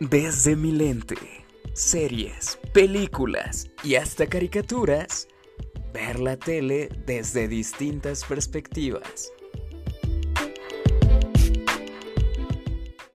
Desde mi lente, series, películas y hasta caricaturas, ver la tele desde distintas perspectivas.